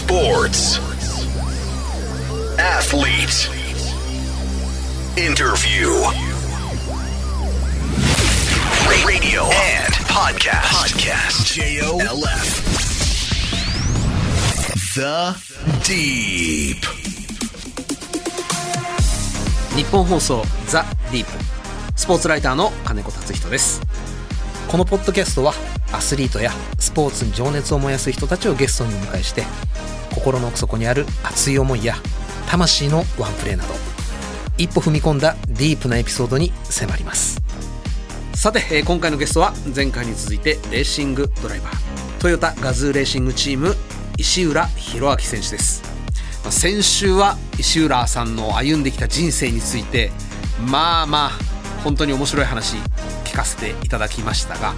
Sports. Athlete. Interview. Radio and podcast. Podcast. J-O-L-F. The Deep. 日本放送ザ・ディープスポーツライターの金子達人ですこのポッドキャストはアスリートやスポーツに情熱を燃やす人たちをゲストにお迎えして心の奥底にある熱い思いや魂のワンプレーなど一歩踏み込んだディープなエピソードに迫ります。さて、え今回のゲストは前回に続いてレーシングドライバートヨタガズーレーシングチーム石浦弘明選手です。まあ先週は石浦さんの歩んできた人生についてまあまあ本当に面白い話かせていただきましたが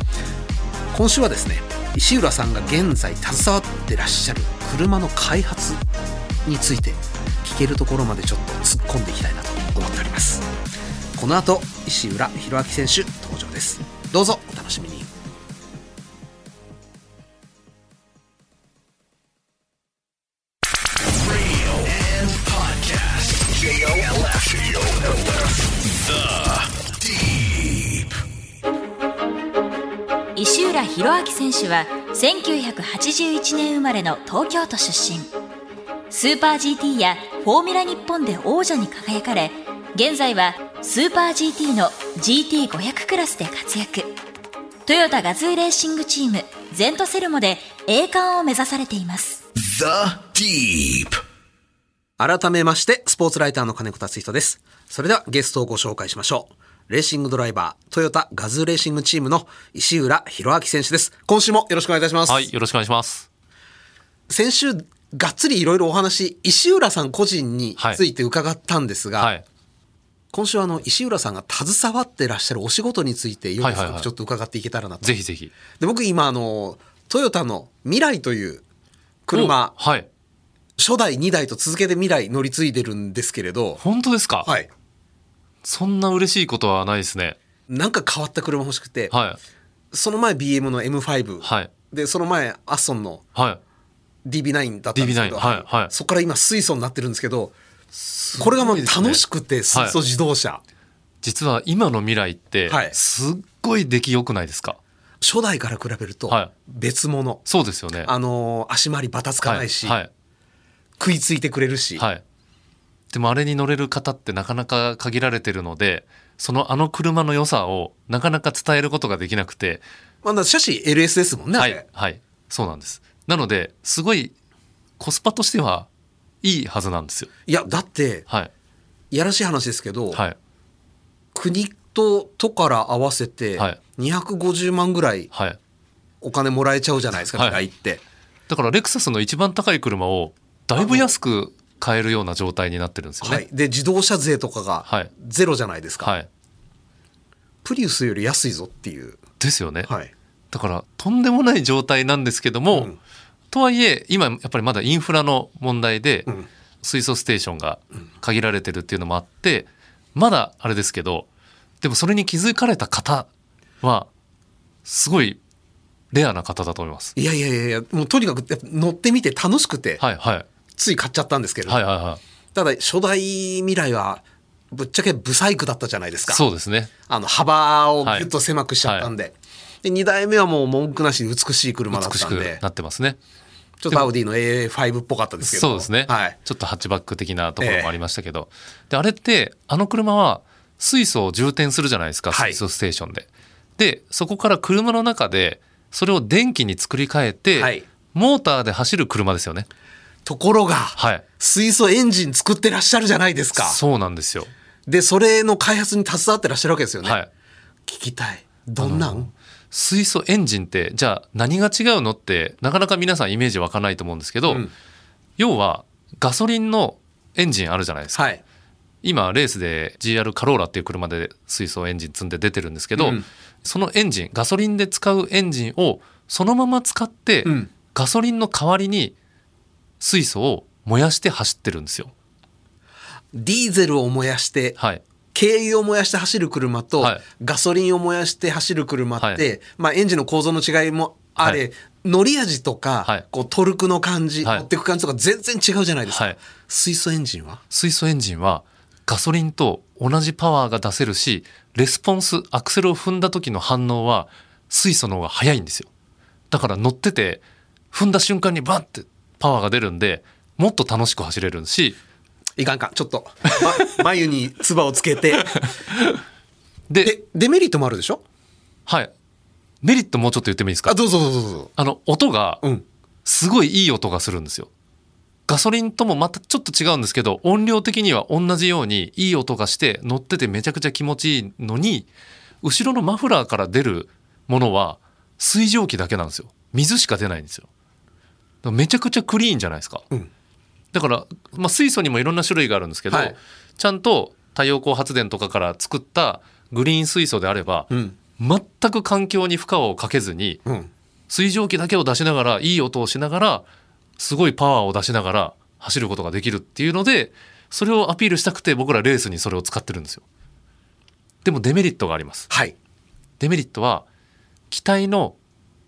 今週はですね石浦さんが現在携わってらっしゃる車の開発について聞けるところまでちょっと突っ込んでいきたいなと思っております。この後石浦弘明選手登場です。どうぞ。手は1981年生まれの東京都出身。スーパー GT やフォーミュラ日本で王者に輝かれ現在はスーパー GT の GT500 クラスで活躍。トヨタガズーレーシングチームゼントセルモで栄冠を目指されています。The Deep. 改めましてスポーツライターの金子達人です。それではゲストをご紹介しましょうレーシングドライバートヨタガズーレーシングチームの石浦弘明選手です今週もよろしくお願いいたします、はい、よろしくお願いします。先週がっつりいろいろお話石浦さん個人について伺ったんですが、はい。今週はあの石浦さんが携わってらっしゃるお仕事についてよくちょっと伺っていけたらなと、ぜひぜひ。で僕今あのトヨタの未来という車おはい。初代2代と続けて未来乗り継いでるんですけれど本当ですか？はいそんな嬉しいことはないですね。なんか変わった車欲しくて、はその前 BM の M5、い。はい。でその前アッソンのはい。DB9 だったんですけど、DB9 はいはいそこから今水素になってるんですけどこれがもう楽しくて水素自動車、実は今の未来ってはい、すっごい出来良くないですか？初代から比べるとはい別物、そうですよね。あのー足回りバタつかないし、はい。食いついてくれるし、はい。でもあれに乗れる方ってなかなか限られてるので、そのあの車の良さをなかなか伝えることができなくて、まあ、車種 LS ですもんね、はい。はい。そうなんです。なので、すごいコスパとしてはいいはずなんですよ。いやだってはい。いやらしい話ですけど、はい。国と都から合わせてはい250万ぐらいはい。お金もらえちゃうじゃないですか、はいって。だからレクサスの一番高い車をだいぶ安く買えるような状態になってるんですよはい。ね。、で自動車税とかがはい。ゼロじゃないですか、はい。プリウスより安いぞっていう、ですよね。はい、だからとんでもない状態なんですけども、うん。とはいえ今やっぱりまだインフラの問題でん。水素ステーションが限られてるっていうのもあってまだあれですけどでもそれに気づかれた方はすごいレアな方だと思います。いやいやいやもうとにかく乗ってみて楽しくて、はいはいつい買っちゃったんですけれど、はいはいはい。ただ初代未来はぶっちゃけブサイクだったじゃないですか。そうですね。あの幅をギュッと狭くしちゃったんで,、で2代目はもう文句なしに美しい車だったくんで。なってますね。ちょっとアウディの A5 っぽかったですけど。そうですね、はい、ちょっとハッチバック的なところもありましたけど、であれってあの車は水素を充填するじゃないですかはい。水素ステーションで。でそこから車の中でそれを電気に作り変えて、はい。モーターで走る車ですよね。ところが、はい。水素エンジン作ってらっしゃるじゃないですか。そうなんですよ。でそれの開発に携わってらっしゃるわけですよね、はい。聞きたい。どんなん？水素エンジンってじゃあ何が違うのってなかなか皆さんイメージ湧かないと思うんですけど、うん。要はガソリンのエンジンあるじゃないですか。はい。今レースで GR カローラっていう車で水素エンジン積んで出てるんですけど、うん。そのエンジンガソリンで使うエンジンをそのまま使って、うん。ガソリンの代わりに水素を燃やして走ってるんですよ。ディーゼルを燃やしてはい、軽油を燃やして走る車と、はい。ガソリンを燃やして走る車って、はい。まあ、エンジンの構造の違いもあれ、はい。乗り味とか、はい。こうトルクの感じ、はい。持ってく感じとか全然違うじゃないですか。はい。水素エンジンは？水素エンジンはガソリンと同じパワーが出せるしレスポンスアクセルを踏んだ時の反応は水素の方が速いんですよ。だから乗ってて踏んだ瞬間にバンってパワーが出るんでもっと楽しく走れるしいかんかん。ちょっと、ま、眉に唾をつけて。でで、デメリットもあるでしょ？はいメリットもうちょっと言ってもいいですか？あ、どうぞどうぞどうぞ。あの音がうん。すごいいい音がするんですよガソリンともまたちょっと違うんですけど音量的には同じようにいい音がして乗っててめちゃくちゃ気持ちいいのに後ろのマフラーから出るものは水蒸気だけなんですよ水しか出ないんですよめちゃくちゃクリーンじゃないですか、うんだから、まあ、水素にもいろんな種類があるんですけど、はいちゃんと太陽光発電とかから作ったグリーン水素であれば、うん。全く環境に負荷をかけずにうん。水蒸気だけを出しながらいい音をしながらすごいパワーを出しながら走ることができるっていうのでそれをアピールしたくて僕らレースにそれを使ってるんですよでもデメリットがありますはい。デメリットは気体の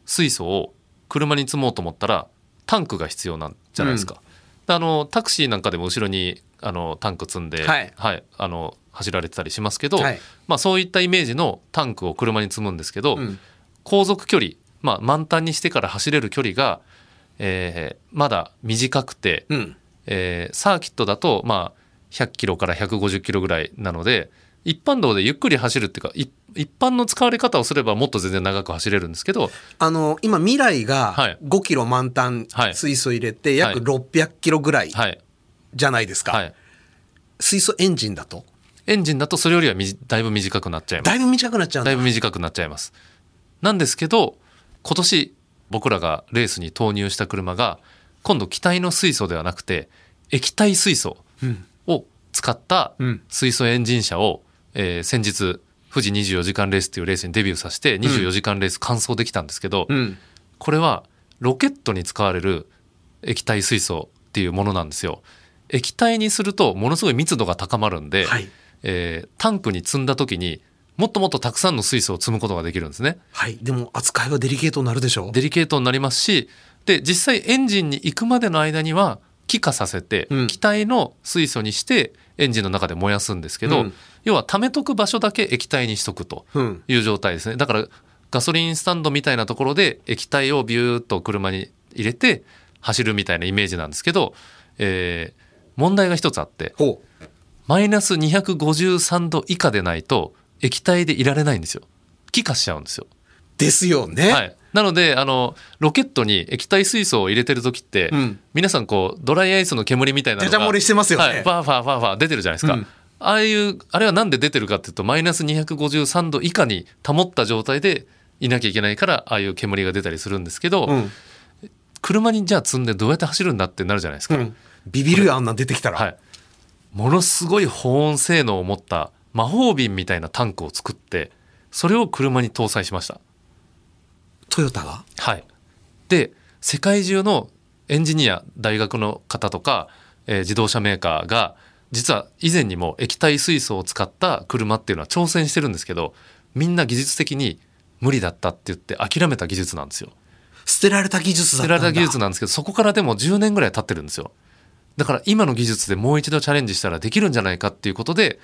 水素を車に積もうと思ったらタンクが必要なんじゃないですか、あのタクシーなんかでも後ろにあのタンク積んで、はいあの走られてたりしますけど、はいまあ、そういったイメージのタンクを車に積むんですけど、うん。航続距離、まあ、満タンにしてから走れる距離が、えーまだ短くて、うん。えーサーキットだと、まあ、100キロから150キロぐらいなので一般道でゆっくり走るっていうかい一般の使われ方をすればもっと全然長く走れるんですけどあの、今、未来がはい。5キロ満タンはい水素入れて約はい。600キロぐらいはい、じゃないですか。はい、水素エンジンだと？エンジンだとそれよりはだいぶ短くなっちゃいます。だいぶ短くなっちゃうんだ。だいぶ短くなっちゃいます。なんですけど今年僕らがレースに投入した車が今度気体の水素ではなくて液体水素を使ったうん。水素エンジン車を、えー先日富士24時間レースっていうレースにデビューさせて24時間レース完走できたんですけど、うん。これはロケットに使われる液体水素っていうものなんですよ。液体にするとものすごい密度が高まるんで、はい。えータンクに積んだ時にもっともっとたくさんの水素を積むことができるんですね。はい。でも、扱いはデリケートになるでしょデリケートになりますしで実際エンジンに行くまでの間には気化させて、うん気体の水素にしてエンジンの中で燃やすんですけど、うん要は溜めとく場所だけ液体にしとくとうん。いう状態ですねだからガソリンスタンドみたいなところで液体をビューッと車に入れて走るみたいなイメージなんですけど、えー問題が一つあって。マイナス253度以下でないと液体でいられないんですよ気化しちゃうんですよですよね。はい、なのであのロケットに液体水素を入れてる時って、うん。皆さんこうドライアイスの煙みたいなのがだだ漏れしてますよね。はい、ファーファーファーファー出てるじゃないですか、うん。ああいうあれはなんで出てるかっていうとマイナス253度以下に保った状態でいなきゃいけないからああいう煙が出たりするんですけど、うん。車にじゃあ積んでどうやって走るんだってなるじゃないですか、うん。ビビるよ、あんなん出てきたら。はい、ものすごい保温性能を持った魔法瓶みたいなタンクを作ってそれを車に搭載しましたトヨタが？はい、で世界中のエンジニア大学の方とか、えー自動車メーカーが実は以前にも液体水素を使った車っていうのは挑戦してるんですけどみんな技術的に無理だったって言って諦めた技術なんですよ。捨てられた技術だ。捨てられた技術なんですけどそこからでも10年ぐらい経ってるんですよ。だから今の技術でもう一度チャレンジしたらできるんじゃないかっていうことで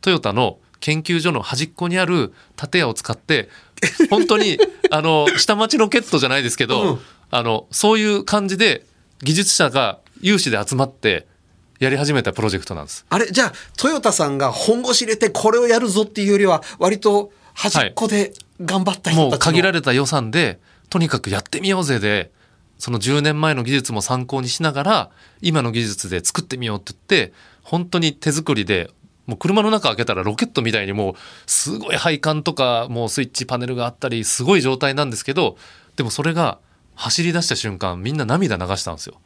トヨタの研究所の端っこにある建屋を使って 本当にあの下町ロケットじゃないですけど、うんあのそういう感じで技術者が有志で集まってやり始めたプロジェクトなんです。あれ、じゃあ、トヨタさんが本腰入れてこれをやるぞっていうよりは、割と端っこで頑張った人もうたちの、限られた予算でとにかくやってみようぜでその10年前の技術も参考にしながら今の技術で作ってみようって言って本当に手作りでもう車の中開けたらロケットみたいにもうすごい配管とかもうスイッチパネルがあったりすごい状態なんですけどでもそれが走り出した瞬間みんな涙流したんですよ。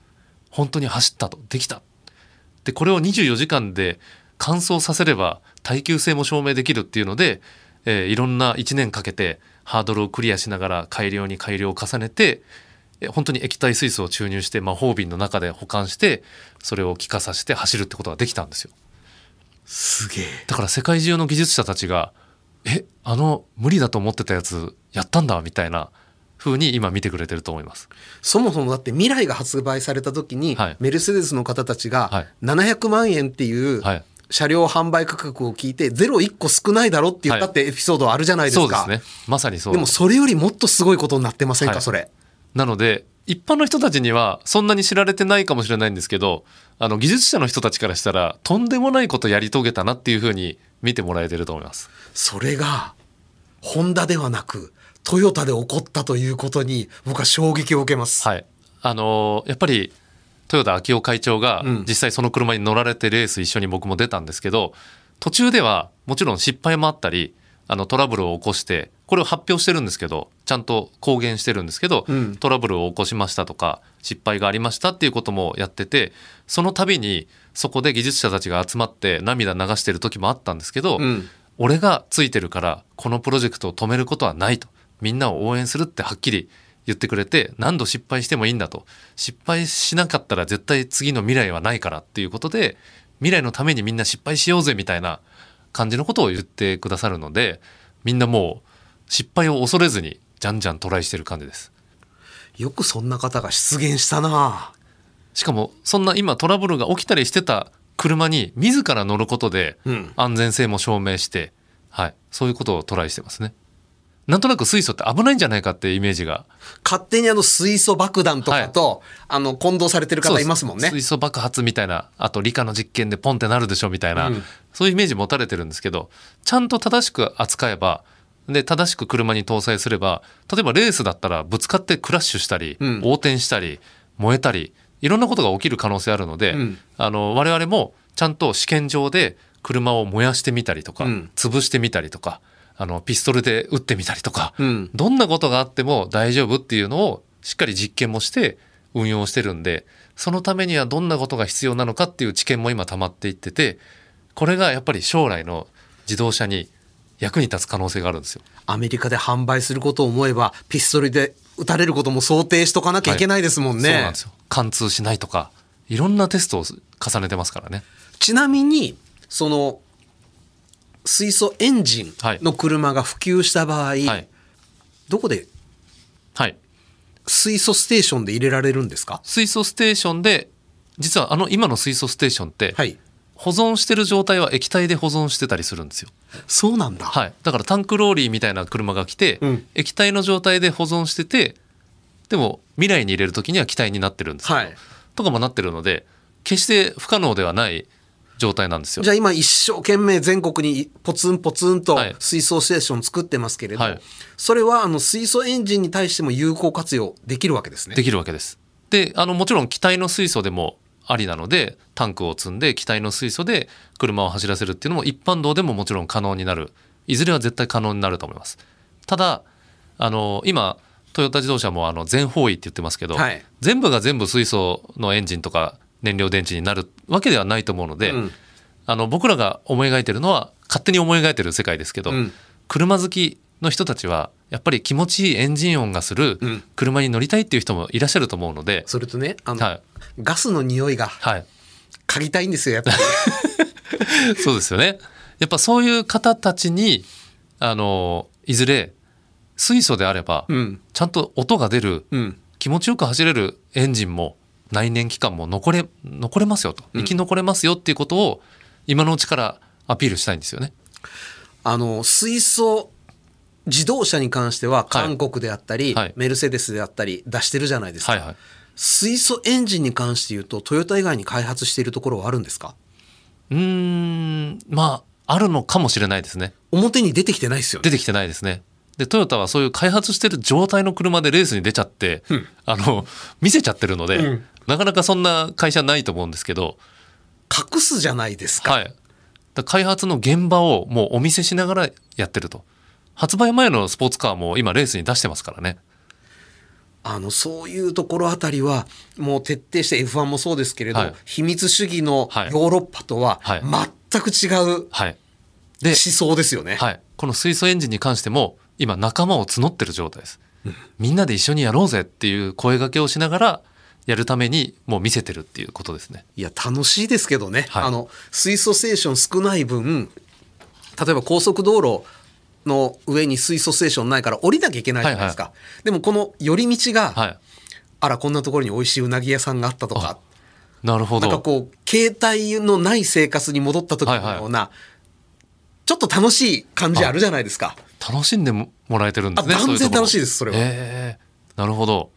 本当に走ったと。できた。でこれを24時間で完走させれば耐久性も証明できるっていうので、えーいろんな1年かけてハードルをクリアしながら改良に改良を重ねて本当に液体水素を注入して魔法瓶の中で保管してそれを気化させて走るってことができたんですよ。すげえ。だから世界中の技術者たちがえあの無理だと思ってたやつやったんだみたいな風に今見てくれてると思います。そもそもだって未来が発売された時に、はいメルセデスの方たちはがい700万円っていうはい車両販売価格を聞いてゼロ1個少ないだろって言ったってエピソードあるじゃないですか。そうですね。まさにそうでもそれよりもっとすごいことになってませんか、はいそれ。なので一般の人たちにはそんなに知られてないかもしれないんですけどあの技術者の人たちからしたらとんでもないことやり遂げたなっていうふうに見てもらえてると思います。それが、ホンダではなく、トヨタで起こったということに、僕は衝撃を受けます。はい、あのーやっぱり豊田昭夫会長がうん実際その車に乗られてレース一緒に僕も出たんですけど途中ではもちろん失敗もあったりあのトラブルを起こしてこれを発表してるんですけどちゃんと公言してるんですけど、うん。トラブルを起こしましたとか失敗がありましたっていうこともやっててその度にそこで技術者たちが集まって涙流してる時もあったんですけど、うん。俺がついてるからこのプロジェクトを止めることはないと。みんなを応援するってはっきり言ってくれて何度失敗してもいいんだと。失敗しなかったら絶対次の未来はないからっていうことで未来のためにみんな失敗しようぜみたいな感じのことを言ってくださるのでみんなもう失敗を恐れずにじゃんじゃんトライしてる感じです。よくそんな方が出現したな。しかもそんな今トラブルが起きたりしてた車に自ら乗ることでうん。安全性も証明して、はい、そういうことをトライしてますね。なんとなく水素って危ないんじゃないかっていうイメージが。勝手にあの水素爆弾とかと、あの混同されてる方いますもんね。水素爆発みたいなあと理科の実験でポンってなるでしょみたいな、うん。そういうイメージ持たれてるんですけどちゃんと正しく扱えばで正しく車に搭載すれば例えばレースだったらぶつかってクラッシュしたり、うん。横転したり燃えたりいろんなことが起きる可能性あるので、うん。あの我々もちゃんと試験場で車を燃やしてみたりとか、うん。潰してみたりとかあのピストルで撃ってみたりとか、うんどんなことがあっても大丈夫っていうのをしっかり実験もして運用してるんでそのためにはどんなことが必要なのかっていう知見も今溜まっていっててこれがやっぱり将来の自動車に役に立つ可能性があるんですよ。アメリカで販売することを思えばピストルで撃たれることも想定しとかなきゃいけないですもんね、そうなんですよ貫通しないとかいろんなテストを重ねてますからね。ちなみにその水素エンジンの車が普及した場合、はい、どこではい、水素ステーションで入れられるんですか？水素ステーションで実はあの今の水素ステーションってはい。保存してる状態は液体で保存してたりするんですよ。そうなんだ、はい、だからタンクローリーみたいな車が来て、うん。液体の状態で保存しててでも未来に入れる時には気体になってるんですけど、はい。とかもなってるので決して不可能ではない状態なんですよじゃ。あ今一生懸命全国にポツンポツンとはい水素ステーション作ってますけれど、はいそれはあの水素エンジンに対しても有効活用できるわけですねできるわけです。であのもちろん気体の水素でもありなのでタンクを積んで気体の水素で車を走らせるっていうのも一般道でももちろん可能になるいずれは絶対可能になると思います。ただあの今トヨタ自動車もあの全方位って言ってますけど、はい全部が全部水素のエンジンとか燃料電池になるわけではないと思うので、うん。あの僕らが思い描いてるのは勝手に思い描いてる世界ですけど、うん。車好きの人たちはやっぱり気持ちいいエンジン音がするうん。車に乗りたいっていう人もいらっしゃると思うので、それとねあの、はい。ガスの匂いがはい、嗅ぎたいんですよやっぱり。そうですよね。やっぱそういう方たちにあのいずれ水素であれば、うん。ちゃんと音が出るうん。気持ちよく走れるエンジンも内燃機関も残れ残れますよと。生き残れますよっていうことを今のうちからアピールしたいんですよね。あの水素自動車に関しては韓国であったり、はい。メルセデスであったり出してるじゃないですか、はいはい。水素エンジンに関して言うとトヨタ以外に開発しているところはあるんですか？うーんまああるのかもしれないですね。表に出てきてないですよね。出てきてないですね。でトヨタはそういう開発してる状態の車でレースに出ちゃって、うん。あの見せちゃってるので、うんなかなかそんな会社ないと思うんですけど、隠すじゃないですか、はい、だ開発の現場をもうお見せしながらやってると。発売前のスポーツカーも今レースに出してますからね。あのそういうところあたりはもう徹底して F1 もそうですけれど、はい。秘密主義のはい。ヨーロッパとははい。全く違う思、想ですよね。はい、この水素エンジンに関しても今仲間を募ってる状態です、みんなで一緒にやろうぜっていう声掛けをしながらやるためにもう見せてるっていうことですねいや楽しいですけどね、はいあの水素ステーション少ない分例えば高速道路の上に水素ステーションないから降りなきゃいけないじゃないですか。でもこの寄り道が、はい。あら、こんなところに美味しいうなぎ屋さんがあったとか、なるほど。なんかこう、携帯のない生活に戻った時のような、ちょっと楽しい感じあるじゃないですか。楽しんでもらえてるんですね。あ断然楽しいですそれはええなるほど。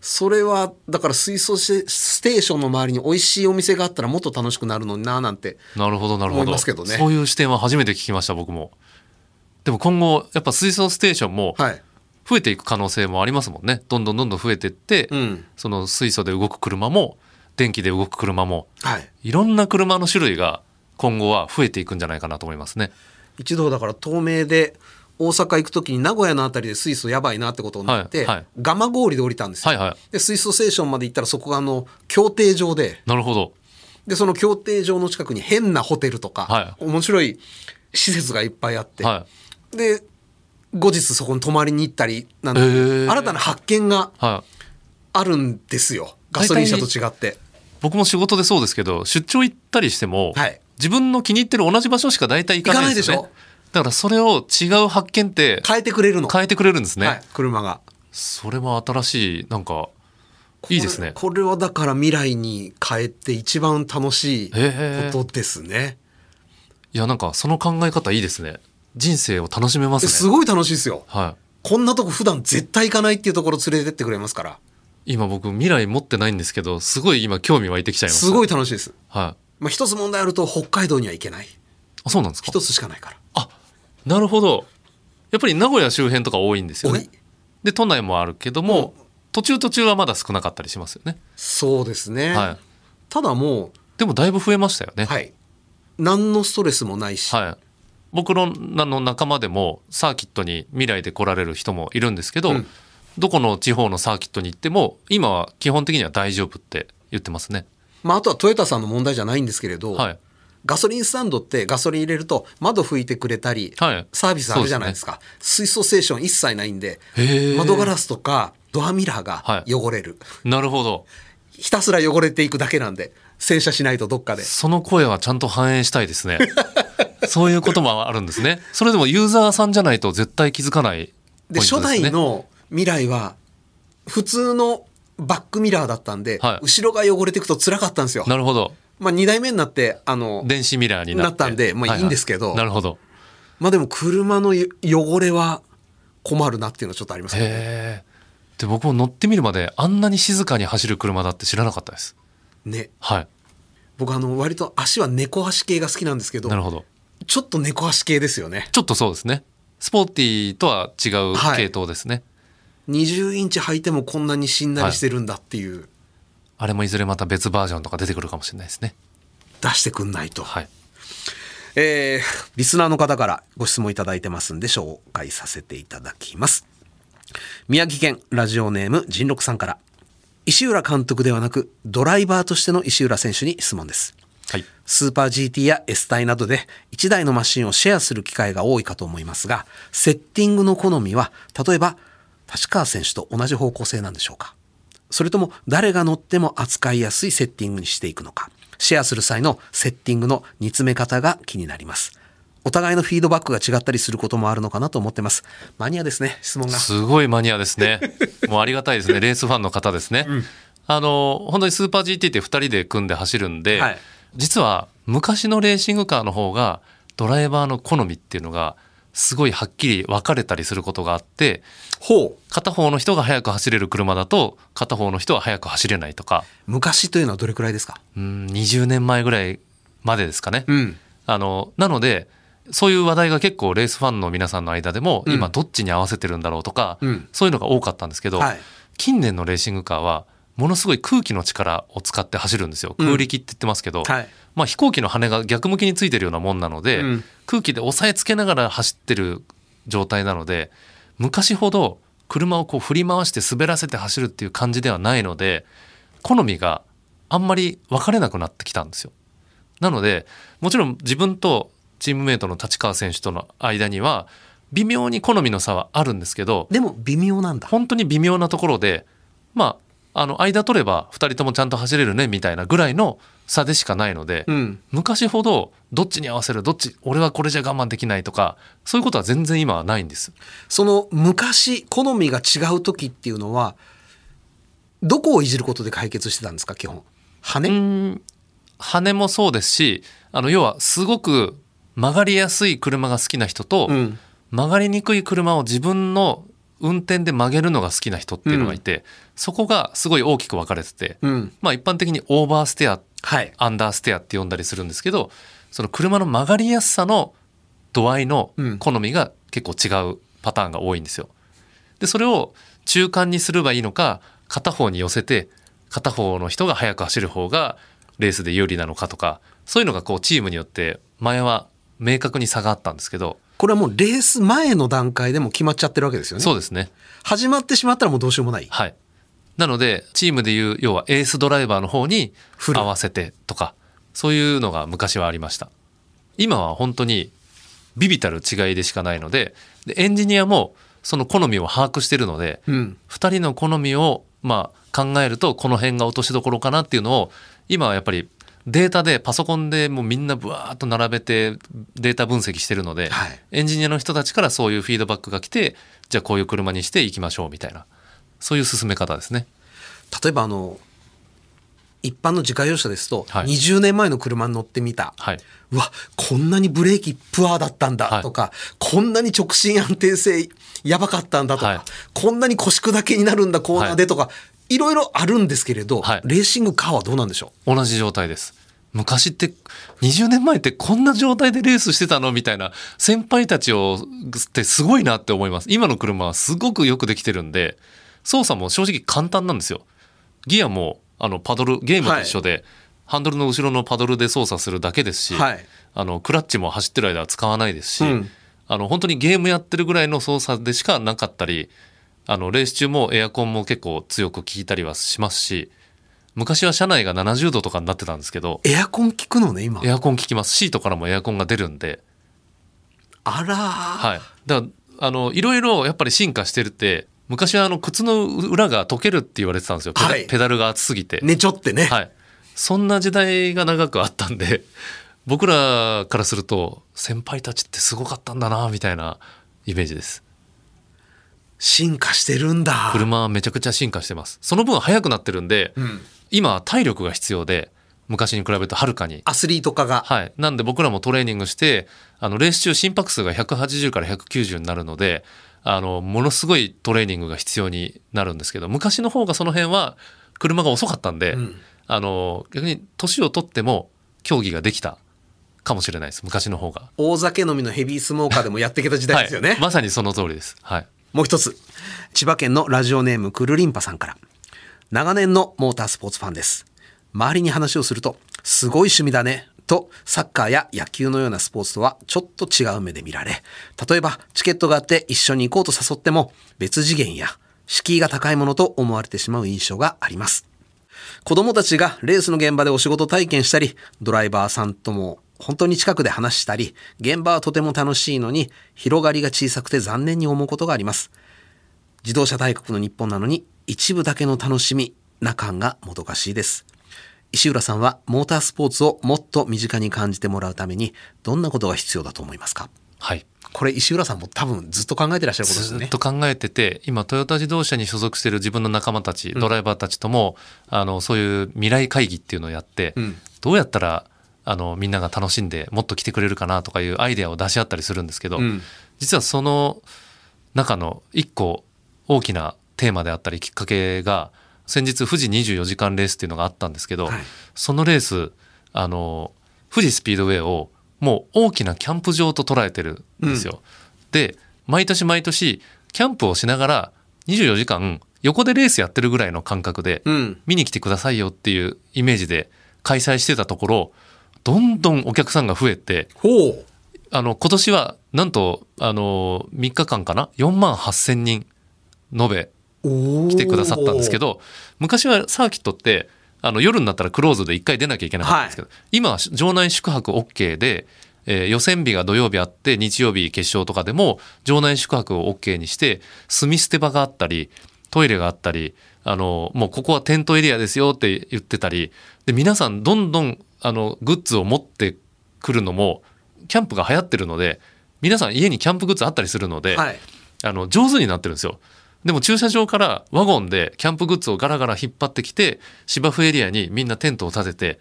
それは、だから水素ステーションの周りに美味しいお店があったらもっと楽しくなるのにななんて。なるほど、なるほど。思いますけどねそういう視点は初めて聞きました、僕も。でも今後、やっぱ水素ステーションもはい。増えていく可能性もありますもんね。どんどんどんどん増えていって、うん。その水素で動く車も、電気で動く車も、はい。いろんな車の種類が今後は増えていくんじゃないかなと思いますね。一度だから東名で大阪行く時に名古屋のあたりで水素やばいなってことになって、はいはい蒲郡で降りたんですよ。はいはい。で水素ステーションまで行ったらそこがあの競艇場でなるほど。でその競艇場の近くに変なホテルとか、は面白い施設がいっぱいあって、はで後日そこに泊まりに行ったりなんて、へー新たな発見がい。はい。あるんですよガソリン車と違って。僕も仕事でそうですけど、出張行ったりしても、はい自分の気に入ってる同じ場所しか大体行かないですよね。行かないでだからそれを違う発見って変えてくれるの。変えてくれるんですね。はい、車が。それも新しい、なんか、いいですね。これはだから未来に変えて一番楽しいことですね。いや、なんかその考え方いいですね。人生を楽しめますね。すごい楽しいですよ。はこんなとこ普段絶対行かないっていうところ連れてってくれますから。い。今僕未来持ってないんですけど、すごい今興味湧いてきちゃいました。すごい。い楽しいです。はい。まあ一つ問題あると北海道には行けない。あ、そうなんですか？一つしかないから。あ、なるほど。やっぱり名古屋周辺とか多いんですよね。で、都内もあるけども、途中途中はまだ少なかったりしますよね。そうですね。はい。ただもでもだいぶ増えましたよね。う、はい。何のストレスもないし。はい。僕のあの仲間でもサーキットに未来で来られる人もいるんですけど、うんどこの地方のサーキットに行っても今は基本的には大丈夫って言ってますね。まああとはトヨタさんの問題じゃないんですけれど、はい。ガソリンスタンドってガソリン入れると窓拭いてくれたり、はいサービスあるじゃないですか。水素ステーション一切ないんで窓ガラスとかドアミラーがはい汚れる。なるほど。ひたすら汚れていくだけなんで、洗車しないとどっかで。その声はちゃんと反映したいですね。そういうこともあるんですね。それでもユーザーさんじゃないと絶対気づかないポイントで。初代の未来は、普通のバックミラーだったんで、はい後ろが汚れていくと辛かったんですよ。なるほど。まあ2代目になって、あの、電子ミラーになったんでまあいいんですけどははなるほど。まあでも車のよ汚れは困るなっていうのはちょっとありますね。で僕も乗ってみるまであんなに静かに走る車だって知らなかったです。ね。はい。僕あの、割と足は猫足系が好きなんですけどな、るほど。ちょっと猫足系ですよね。ちょっとそうですね。スポーティーとは違うはい系統ですね。20インチ履いてもこんなにしんなりしてるんだっていう、あれもいずれまた別バージョンとか出てくるかもしれないですね。出してくんないと。はい。えーリスナーの方からご質問いただいてますんで紹介させていただきます。宮城県ラジオネーム人六さんから石浦監督ではなくドライバーとしての石浦選手に質問です。はい。スーパー GT や S 体などで1台のマシンをシェアする機会が多いかと思いますが、セッティングの好みは、例えば、立川選手と同じ方向性なんでしょうか？それとも誰が乗っても扱いやすいセッティングにしていくのかシェアする際のセッティングの煮詰め方が気になります。お互いのフィードバックが違ったりすることもあるのかなと思ってます。マニアですね、質問が。すごいマニアですね。もうありがたいですね。レースファンの方ですね。あの、本当にスーパー GT って2人で組んで走るんで、はい実は昔のレーシングカーの方がドライバーの好みっていうのがすごいはっきり分かれたりすることがあって、ほう。片方の人が速く走れる車だと片方の人は速く走れないとか、昔というのはどれくらいですか？うん、20年前ぐらいまでですかね。うん。あの、なので、そういう話題が結構レースファンの皆さんの間でも、うん今どっちに合わせてるんだろうとか、うんそういうのが多かったんですけど、はい近年のレーシングカーは、ものすごい空気の力を使って走るんですよ。うん空力って言ってますけど、はい。まあ飛行機の羽が逆向きについてるようなもんなので、うん空気で押さえつけながら走ってる状態なので、昔ほど車をこう振り回して滑らせて走るっていう感じではないので、好みがあんまり分かれなくなってきたんですよ。なので、もちろん自分とチームメイトの立川選手との間には、微妙に好みの差はあるんですけど、でも微妙なんだ。本当に微妙なところで、まあ、あの、間取れば2人ともちゃんと走れるね、みたいなぐらいの差でしかないので、うん。昔ほどどっちに合わせるどっち俺はこれじゃ我慢できないとかそういうことは全然今はないんです。その昔好みが違う時っていうのはどこをいじることで解決してたんですか基本？羽、うん羽もそうですしあの要はすごく曲がりやすい車が好きな人と、うん。曲がりにくい車を自分の運転で曲げるのが好きな人っていうのがいて、そこがすごい大きく分かれてて、うん。まあ一般的にオーバーステアはい。アンダーステアって呼んだりするんですけどその車の曲がりやすさの度合いのうん。好みが結構違うパターンが多いんですよ。でそれを中間にすればいいのか片方に寄せて片方の人が速く走る方がレースで有利なのかとかそういうのがこうチームによって前は明確に差があったんですけどこれはもうレース前の段階でも決まっちゃってるわけですよね。そうですね。始まってしまったらもうどうしようもない。はい。なので、チームでいう、要はエースドライバーの方に合わせてとか、そういうのが昔はありました。今は本当にビビたる違いでしかないので、でエンジニアもその好みを把握してるので、うん。二人の好みを、まあ、考えるとこの辺が落としどころかなっていうのを、今はやっぱりデータでパソコンでもうみんなブワーッと並べてデータ分析してるので、はい。エンジニアの人たちからそういうフィードバックが来てじゃあこういう車にしていきましょうみたいなそういう進め方ですね。例えばあの一般の自家用車ですと、はい。20年前の車に乗ってみた、はい。うわこんなにブレーキプアーだったんだはい。とか、こんなに直進安定性やばかったんだとか、はい。こんなに腰砕けになるんだコーナーでとか、い、ろいろあるんですけれど、はい。レーシングカーはどうなんでしょ同じ状態です。昔って20年前ってこんな状態でレースしてたのみたいな先輩たちをってすごいなって思います。今の車はすごくよくできてるんで操作も正直簡単なんですよ。ギアもあのパドルゲームと一緒で、ハンドルの後ろのパドルで操作するだけですし、はい。あのクラッチも走ってる間は使わないですし、うん。あの本当にゲームやってるぐらいの操作でしかなかったりあのレース中もエアコンも結構強く効いたりはしますし昔は車内が70度とかになってたんですけどうエアコン効くのね今。エアコン効きます。シートからもエアコンが出るんで。あらー、はい。だあのいろいろやっぱり進化してるって昔はあの靴の裏が溶けるって言われてたんですよ。ペダ,、はい。ペダルが熱すぎて、ねちょってね、はい、そんな時代が長くあったんで僕らからすると先輩たちってすごかったんだなみたいなイメージです。進化してるんだ。車はめちゃくちゃ進化してます。その分速くなってるんで、ん。今は体力が必要で昔に比べるとはるかに。アスリート化が、はい。なんで僕らもトレーニングして、あの、レース中心拍数が180から190になるので、あの、ものすごいトレーニングが必要になるんですけど、昔の方がその辺は車が遅かったんで、んあの、逆に年を取っても競技ができたかもしれないです。昔の方が。大酒飲みのヘビースモーカーでもやっていけた時代ですよね、はい。まさにその通りです。はい。もう一つ。千葉県のラジオネームくるりんぱさんから。長年のモータースポーツファンです。周りに話をすると、すごい趣味だね。と、サッカーや野球のようなスポーツとはちょっと違う目で見られ、例えばチケットがあって一緒に行こうと誘っても別次元や敷居が高いものと思われてしまう印象があります。子供たちがレースの現場でお仕事体験したり、ドライバーさんとも本当に近くで話したり、現場はとても楽しいのに、広がりが小さくて残念に思うことがあります。自動車大国の日本なのに、一部だけの楽しみな感がもどかしいです。石浦さんはモータースポーツをもっと身近に感じてもらうために、どんなことが必要だと思いますか？はい。これ石浦さんも多分ずっと考えてらっしゃることですね。ずっと考えてて今トヨタ自動車に所属している自分の仲間たちドライバーたちとも、あのそういう未来会議っていうのをやって、うんどうやったらあのみんなが楽しんでもっと来てくれるかなとかいうアイデアを出し合ったりするんですけど、うん実はその中の一個大きなテーマであったりきっかけが先日富士24時間レースっていうのがあったんですけど、はいそのレースあの富士スピードウェイをもう大きなキャンプ場と捉えてるんですよ。で毎年毎年キャンプをしながら24時間横でレースやってるぐらいの感覚でうん。見に来てくださいよっていうイメージで開催してたところどんどんお客さんが増えてほう。あの今年はなんとあの3日間かな？4万8,000人延べ来来てくださったんですけど。ど昔はサーキットってあの夜になったらクローズで1回出なきゃいけなかったんですけど、今は場内宿泊 OK で、えー予選日が土曜日あって日曜日決勝とかでも場内宿泊を OK にして住み捨て場があったりトイレがあったりあのもうここはテントエリアですよって言ってたりで皆さんどんどんあのグッズを持ってくるのもキャンプが流行ってるので皆さん家にキャンプグッズあったりするので、はい。あの上手になってるんですよ。でも駐車場からワゴンでキャンプグッズをガラガラ引っ張ってきて芝生エリアにみんなテントを立てて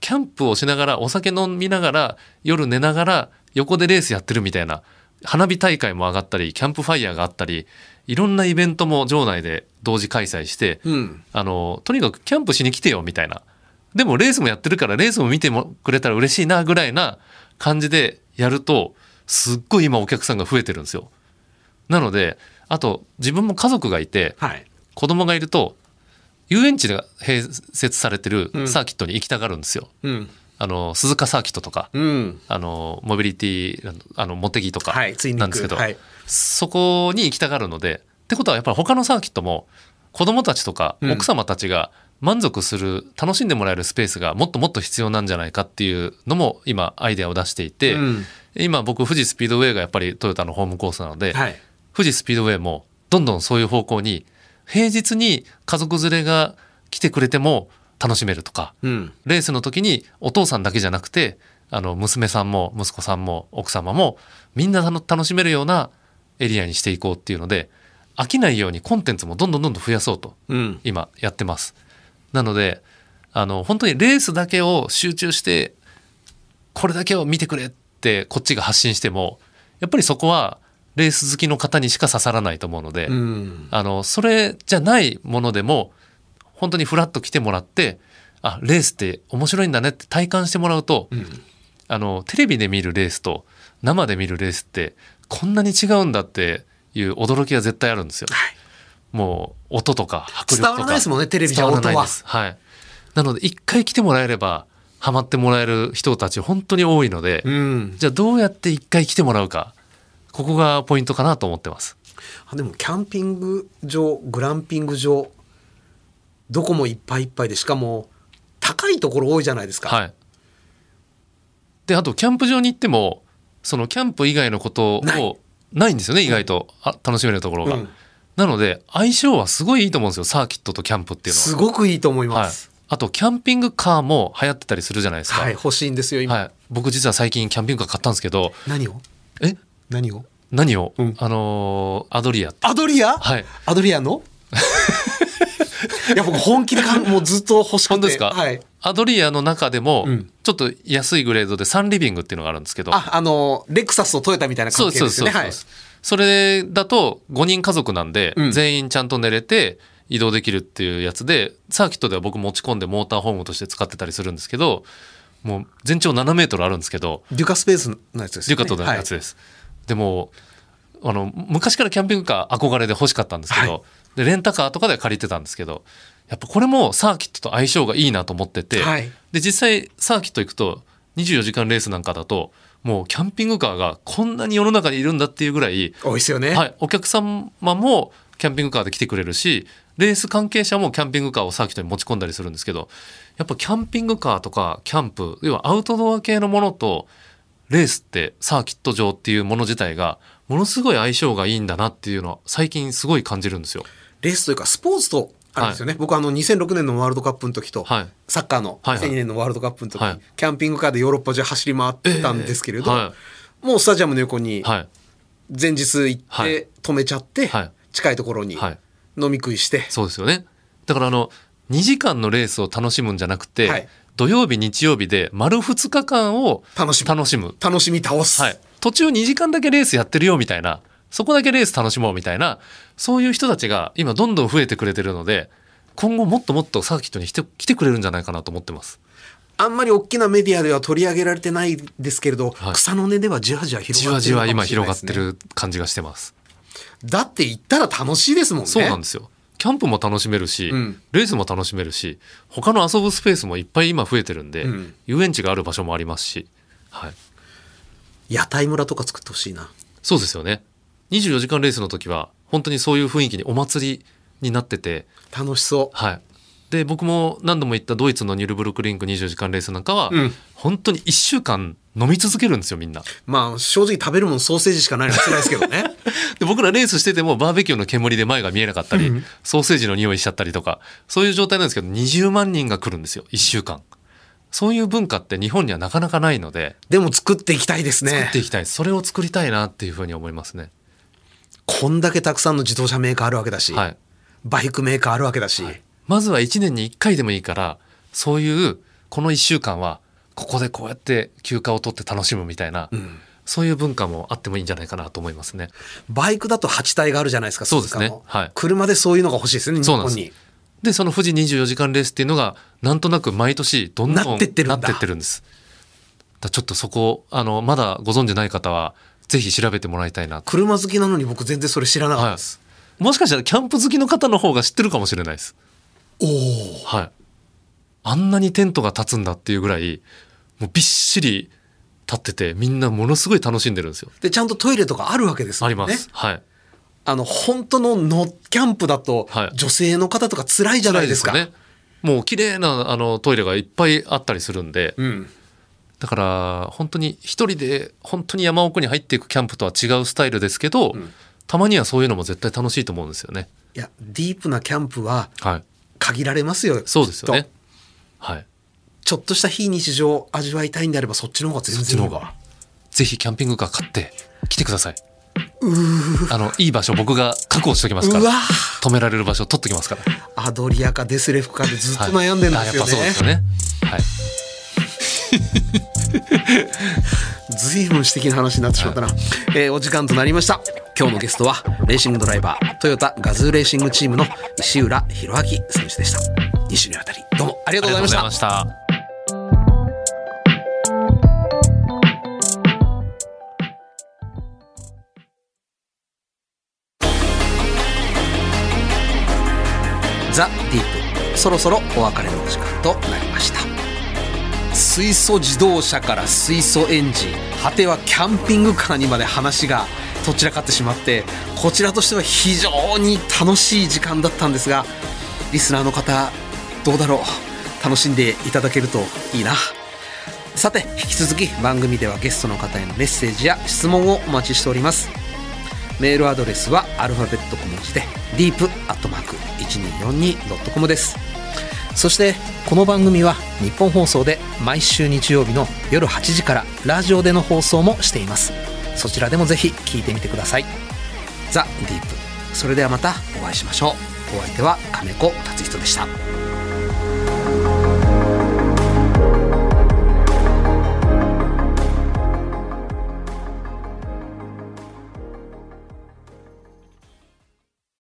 キャンプをしながらお酒飲みながら夜寝ながら横でレースやってるみたいな花火大会も上がったりキャンプファイヤーがあったりいろんなイベントも場内で同時開催して、うん。あのとにかくキャンプしに来てよみたいなでもレースもやってるからレースも見てもくれたら嬉しいなぐらいな感じでやるとすっごい今お客さんが増えてるんですよなのであと自分も家族がいてはい。子供がいると遊園地が併設されてるうんサーキットに行きたがるんですよ、うん。あの鈴鹿サーキットとか、うん。あのモビリティあのモテギとかなんですけど、はい。そこに行きたがるのでってことはやっぱり他のサーキットも子供たちとかうん奥様たちが満足する、楽しんでもらえるスペースがもっともっと必要なんじゃないかっていうのも今アイデアを出していて、うん今僕富士スピードウェイがやっぱりトヨタのホームコースなので、はい。富士スピードウェイもどんどんそういう方向に平日に家族連れが来てくれても楽しめるとかうん。レースの時にお父さんだけじゃなくてあの娘さんも息子さんも奥様もみんな楽しめるようなエリアにしていこうっていうので飽きないようにコンテンツもどんどんどんどん増やそうとうん。今やってます。なのであの本当にレースだけを集中してこれだけを見てくれってこっちが発信してもやっぱりそこはレース好きの方にしか刺さらないと思うので、うん。あのそれじゃないものでも本当にフラッと来てもらってあレースって面白いんだねって体感してもらうと、うん。あのテレビで見るレースと生で見るレースってこんなに違うんだっていう驚きが絶対あるんですよ。はい。もう音とか迫力とか伝わらないですもんねテレビじゃ伝わらない音はですはいなので一回来てもらえればハマってもらえる人たち本当に多いので、うん。じゃあどうやって一回来てもらうかここがポイントかなと思ってます。あでもキャンピング場グランピング場どこもいっぱいいっぱいでしかも高いところ多いじゃないですか、はい。であとキャンプ場に行ってもそのキャンプ以外のことをない。んですよね意外と。あ楽しめるところが、うん。なので相性はすごいいいと思うんですよサーキットとキャンプっていうのは。すごくいいと思いはい。ます、あとキャンピングカーも流行ってたりするじゃないですか、はい欲しいんですよ今、はい、僕実は最近キャンピングカー買ったんですけど。何を？え？何を？何を、うん。あのーアドリア。アドリア、はい。アドリアの？いや僕本気でもうずっと欲しくて。本当ですか、はい。アドリアの中でもうん。ちょっと安いグレードでサンリビングっていうのがあるんですけど。ああのレクサスとトヨタみたいなそう関係そうそうそう、です。よねはい。それだと5人家族なんで、うん。全員ちゃんと寝れて移動できるっていうやつでサーキットでは僕持ち込んでモーターホームとして使ってたりするんですけどもう全長7メートルあるんですけどデュカスペースのやつですよね。デュカトのやつです。でもあの昔からキャンピングカー憧れで欲しかったんですけど、はい。でレンタカーとかで借りてたんですけどやっぱこれもサーキットと相性がいいなと思ってて、はい。で実際サーキット行くと24時間レースなんかだともうキャンピングカーがこんなに世の中にいるんだっていうぐらい、多いですよね、はい、お客様もキャンピングカーで来てくれるしレース関係者もキャンピングカーをサーキットに持ち込んだりするんですけどやっぱキャンピングカーとかキャンプ要はアウトドア系のものとレースってサーキット場っていうもの自体がものすごい相性がいいんだなっていうのは最近すごい感じるんですよ。レースというかスポーツとあるんですよね、僕あの2006年のワールドカップの時と、はい。サッカーのはいはい。2002年のワールドカップの時、はい。キャンピングカーでヨーロッパ中走り回ってたんですけれど、ええはもうスタジアムの横にはい前日行っはい。て止めちゃって、はい。近いところにはい。飲み食いして、そうですよね。だからあの2時間のレースを楽しむんじゃなくて、はい土曜日日曜日で丸2日間を楽しむ。楽しむ。楽しみ倒す、はい、途中2時間だけレースやってるよみたいな。そこだけレース楽しもうみたいな。そういう人たちが今どんどん増えてくれてるので今後もっともっとサーキットに来て来てくれるんじゃないかなと思ってます。あんまり大きなメディアでは取り上げられてないですけれど、はい。草の根ではじわじわ広じがってるわじわ今広がってる感じがしてます。だって行ったら楽しいですもんね。そうなんですよ。キャンプも楽しめるし、うん。レースも楽しめるし他の遊ぶスペースもいっぱい今増えてるんで、うん。遊園地がある場所もありますし、はい、屋台村とか作ってほしいな。そうですよね。24時間レースの時は本当にそういう雰囲気にお祭りになってて、楽しそはい。で僕も何度も言ったドイツのニュルブルクリンク24時間レースなんかは、うん。本当に1週間飲み続けるんですよみんな。うまあ正直食べるもんソーセージしかないのは辛いですけどねで僕らレースしててもバーベキューの煙で前が見えなかったり、うん。ソーセージの匂いしちゃったりとかそういう状態なんですけど20万人が来るんですよ1週間。そういう文化って日本にはなかなかないのででも作っていきたいですね。作っていきたい。それを作りたいなっていうふうに思いますね。こんだけたくさんの自動車メーカーあるわけだし、はい。バイクメーカーあるわけだし、まずは1年に1回でもいいからそういうこの1週間はここでこうやって休暇を取って楽しむみたいな、そういう文化もあってもいいんじゃないかなと思いますね。バイクだと8体があるじゃないですか、そうですね。はい。車でそういうのが欲しいですね、日そうなんです。本に。でその富士24時間レースっていうのがなんとなく毎年どんどんなってってるんだ。なってってるんです。だちょっとそこあのまだご存知ない方はぜひ調べてもらいたいな。と車好きなのに僕全然それ知らなかったはい。です。もしかしたらキャンプ好きの方の方が知ってるかもしれないです。おお。はい。あんなにテントが立つんだっていうぐらいもうびっしり立っててみんなものすごい楽しんでるんですよで、ちゃんとトイレとかあるわけですもんね。あります、はいあの、本当のノキャンプだとはい、女性の方とか辛いじゃないですか。すよねもう綺麗なあのトイレがいっぱいあったりするんで、うん。だから本当に一人で本当に山奥に入っていくキャンプとは違うスタイルですけど、たまにはそういうのも絶対楽しいと思うんですよね。いや、ディープなキャンプははい。限られますよ。そうですよね。はい。ちょっとした非日常を味わいたいんであればそっちの方が全そっちの方が。ぜひキャンピングカー買って来てください。あの、いい場所僕が確保しておきますから。止められる場所取っときますから。アドリアかデスレフかでずっとはい悩んでるんですよあやっぱそうねです。よね。はい。ずいぶん私的な話になってしまったな、えーお時間となりました今日のゲストはレーシングドライバートヨタガズーレーシングチームの石浦博明選手でした2週にわたりどうもありがとうございましたザ・ディープ。そろそろお別れのお時間となりました。水素自動車から水素エンジン果てはキャンピングカーにまで話がどちらかってしまってこちらとしては非常に楽しい時間だったんですがリスナーの方どうだろう？楽しんでいただけるといいな。さて引き続き番組ではゲストの方へのメッセージや質問をお待ちしております。メールアドレスはアルファベット小文字で deep 1242.com です。そしてこの番組は日本放送で毎週日曜日の夜8時からラジオでの放送もしています。そちらでもぜひ聞いてみてください。ザ・ディープ。それではまたお会いしましょう。お相手は金子達人でした。